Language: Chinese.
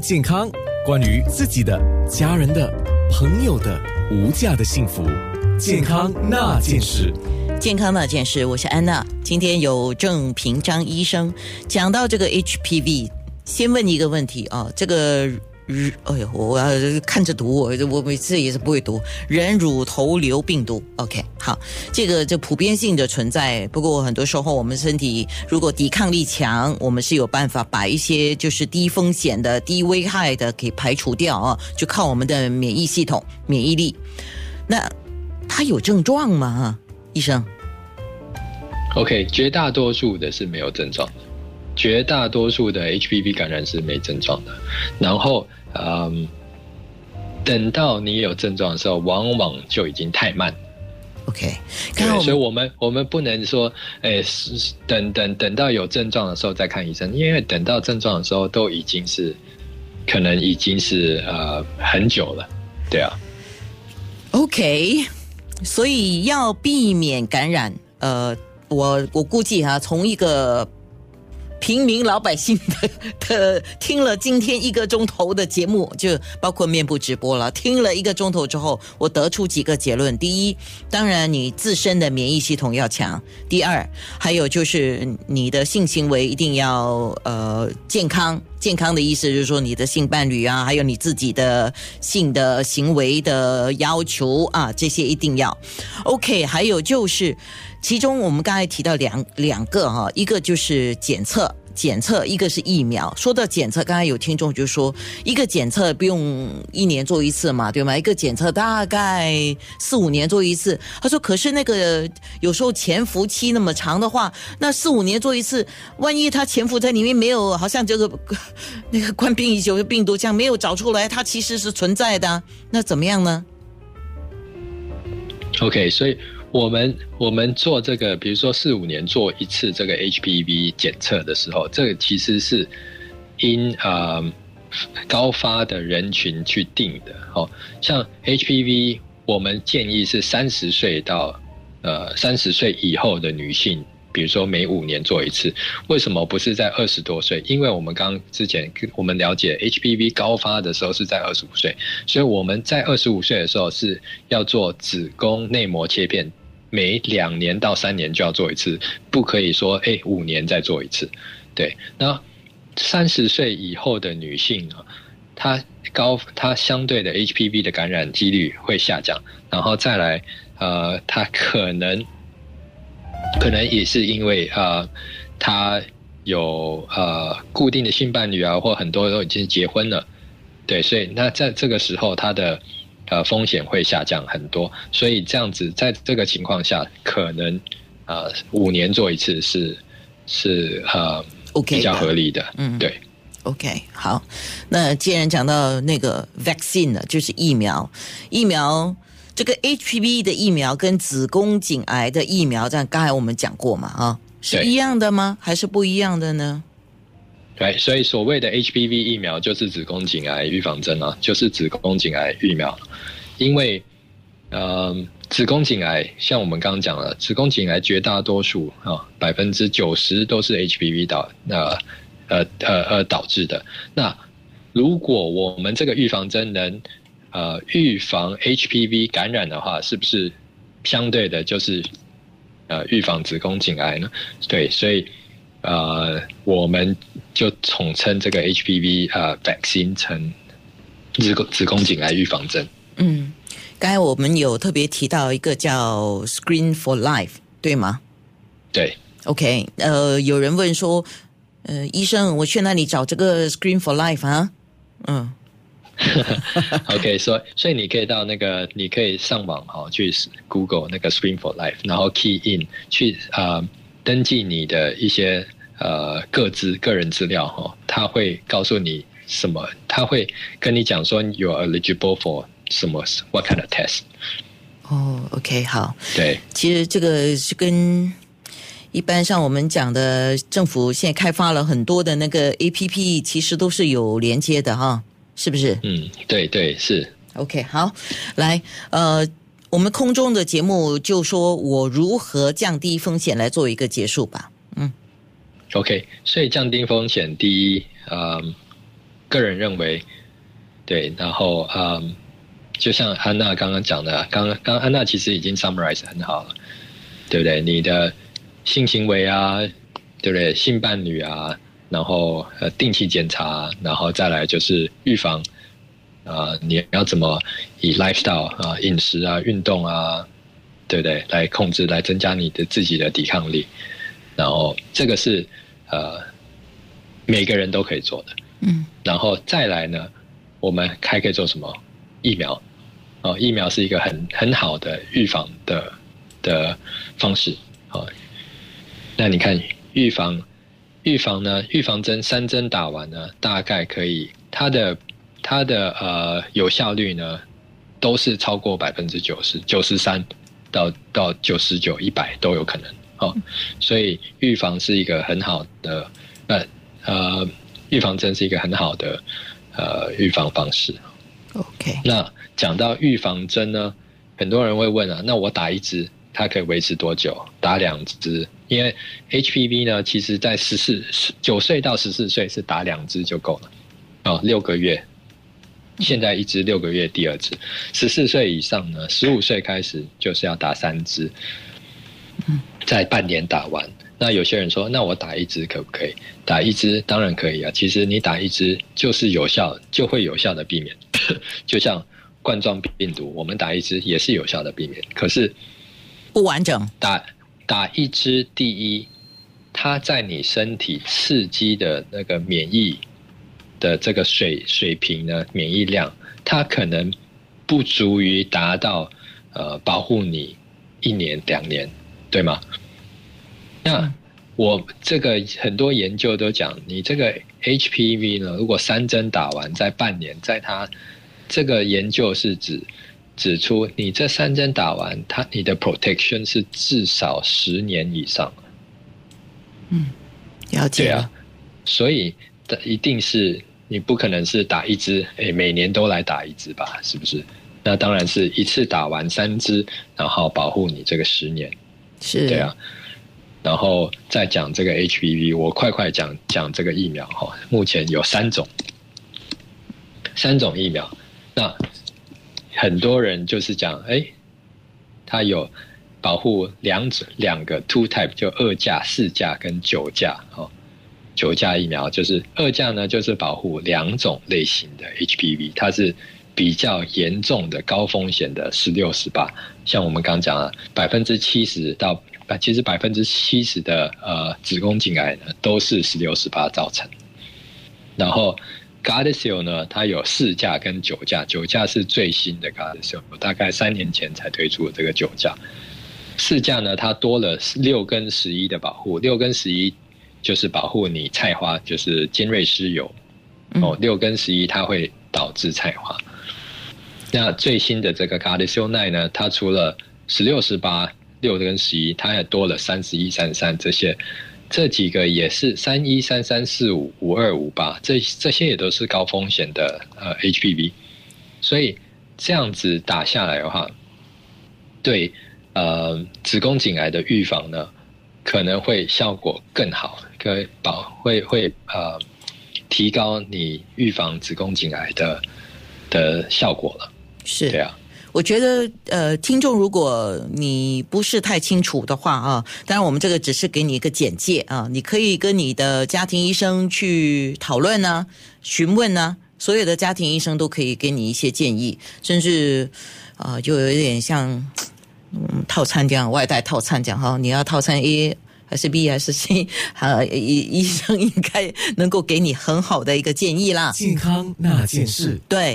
健康，关于自己的、家人的、朋友的无价的幸福，健康那件事。健康那件事，我是安娜。今天有郑平章医生讲到这个 HPV，先问一个问题啊，这个。日，哎呦，我要看着读，我我每次也是不会读。人乳头瘤病毒，OK，好，这个就普遍性的存在。不过很多时候，我们身体如果抵抗力强，我们是有办法把一些就是低风险的、低危害的给排除掉啊，就靠我们的免疫系统、免疫力。那它有症状吗？医生？OK，绝大多数的是没有症状的，绝大多数的 HPV 感染是没症状的，然后。嗯，等到你有症状的时候，往往就已经太慢。OK，对，所以我们我们不能说，哎，等等等到有症状的时候再看医生，因为等到症状的时候都已经是可能已经是呃很久了，对啊。OK，所以要避免感染，呃，我我估计哈，从一个。平民老百姓的的听了今天一个钟头的节目，就包括面部直播了。听了一个钟头之后，我得出几个结论：第一，当然你自身的免疫系统要强；第二，还有就是你的性行为一定要呃健康。健康的意思就是说，你的性伴侣啊，还有你自己的性的行为的要求啊，这些一定要 OK。还有就是。其中我们刚才提到两两个哈，一个就是检测，检测一个是疫苗。说到检测，刚才有听众就说，一个检测不用一年做一次嘛，对吗？一个检测大概四五年做一次。他说，可是那个有时候潜伏期那么长的话，那四五年做一次，万一他潜伏在里面没有，好像这个 那个冠病已久的病毒这样没有找出来，它其实是存在的，那怎么样呢？OK，所以。我们我们做这个，比如说四五年做一次这个 HPV 检测的时候，这个其实是因呃高发的人群去定的。哦，像 HPV，我们建议是三十岁到呃三十岁以后的女性，比如说每五年做一次。为什么不是在二十多岁？因为我们刚之前我们了解 HPV 高发的时候是在二十五岁，所以我们在二十五岁的时候是要做子宫内膜切片。每两年到三年就要做一次，不可以说哎五年再做一次。对，那三十岁以后的女性啊，她高她相对的 HPV 的感染几率会下降，然后再来呃，她可能可能也是因为呃，她有呃固定的性伴侣啊，或很多都已经结婚了，对，所以那在这个时候她的。呃，风险会下降很多，所以这样子，在这个情况下，可能呃五年做一次是是呃 OK 比较合理的，嗯，对，OK 好。那既然讲到那个 vaccine 呢，就是疫苗，疫苗这个 HPV 的疫苗跟子宫颈癌的疫苗，这样刚才我们讲过嘛，啊，是一样的吗？还是不一样的呢？对，所以所谓的 HPV 疫苗就是子宫颈癌预防针啊，就是子宫颈癌疫苗。因为，呃，子宫颈癌像我们刚刚讲了，子宫颈癌绝大多数啊，百分之九十都是 HPV 导那呃呃呃导致的。那如果我们这个预防针能呃预防 HPV 感染的话，是不是相对的就是呃预防子宫颈癌呢？对，所以。呃，我们就统称这个 HPV 呃 vaccine 成子宫子宫颈癌预防针。嗯，刚才我们有特别提到一个叫 Screen for Life，对吗？对。OK，呃，有人问说，呃，医生，我去哪里找这个 Screen for Life 啊？嗯。OK，所以所以你可以到那个，你可以上网哈，去 Google 那个 Screen for Life，然后 Key in 去啊登记你的一些。呃，各资个人资料哈，他会告诉你什么？他会跟你讲说，you are eligible for 什么？What kind of test？哦，OK，好。对，其实这个是跟一般像我们讲的，政府现在开发了很多的那个 APP，其实都是有连接的哈，是不是？嗯，对对是。OK，好，来，呃，我们空中的节目就说我如何降低风险来做一个结束吧。OK，所以降低风险，第一，呃，个人认为，对，然后嗯，就像安娜刚刚讲的，刚刚刚安娜其实已经 summarize 很好了，对不对？你的性行为啊，对不对？性伴侣啊，然后呃定期检查，然后再来就是预防，啊，你要怎么以 lifestyle 啊饮食啊运动啊，对不对？来控制，来增加你的自己的抵抗力，然后这个是呃每个人都可以做的。嗯，然后再来呢，我们还可以做什么？疫苗，哦，疫苗是一个很很好的预防的的方式，哦。那你看预防，预防呢？预防针三针打完呢，大概可以，它的它的呃有效率呢，都是超过百分之九十九十三到到九十九一百都有可能，哦。所以预防是一个很好的，呃呃。预防针是一个很好的呃预防方式。OK，那讲到预防针呢，很多人会问啊，那我打一支，它可以维持多久？打两支？因为 HPV 呢，其实在十四九岁到十四岁是打两支就够了，哦，六个月。现在一支六个月，第二支。十四岁以上呢，十五岁开始就是要打三支，在半年打完。那有些人说，那我打一支可不可以？打一支当然可以啊。其实你打一支就是有效，就会有效的避免。就像冠状病毒，我们打一支也是有效的避免。可是不完整。打打一支，第一，它在你身体刺激的那个免疫的这个水水平呢，免疫量，它可能不足以达到呃保护你一年两年，对吗？那我这个很多研究都讲，你这个 HPV 呢，如果三针打完在半年，在它这个研究是指指出，你这三针打完，它你的 protection 是至少十年以上。嗯，了解。对啊，所以的一定是你不可能是打一支，哎，每年都来打一支吧？是不是？那当然是一次打完三支，然后保护你这个十年。是，对啊。然后再讲这个 HPV，我快快讲讲这个疫苗哈。目前有三种，三种疫苗。那很多人就是讲，哎，它有保护两种两个 two type，就二价、四价跟九价哦。九价疫苗就是二价呢，就是保护两种类型的 HPV，它是比较严重的高风险的十六十八，像我们刚讲了百分之七十到。其实百分之七十的呃子宫颈癌呢，都是十六十八造成。然后 Gardasil 呢，它有四价跟九价，九价是最新的 Gardasil，大概三年前才推出的这个九价。四价呢，它多了六跟十一的保护，六跟十一就是保护你菜花，就是尖锐湿疣。哦，六跟十一它会导致菜花。那最新的这个卡迪修奈呢，它除了十六十八。六跟十一，它也多了三十一、三三这些，这几个也是三一、三三、四五、五二、五八，这这些也都是高风险的呃 HPV，所以这样子打下来的话，对呃子宫颈癌的预防呢，可能会效果更好，可以保会会呃提高你预防子宫颈癌的的效果了，是对啊。我觉得，呃，听众，如果你不是太清楚的话啊，当然我们这个只是给你一个简介啊，你可以跟你的家庭医生去讨论呢、询问呢，所有的家庭医生都可以给你一些建议，甚至啊，就有一点像嗯套餐这样，外带套餐这样哈，你要套餐 A 还是 B 还是 C，啊，医医生应该能够给你很好的一个建议啦。健康那件事，对。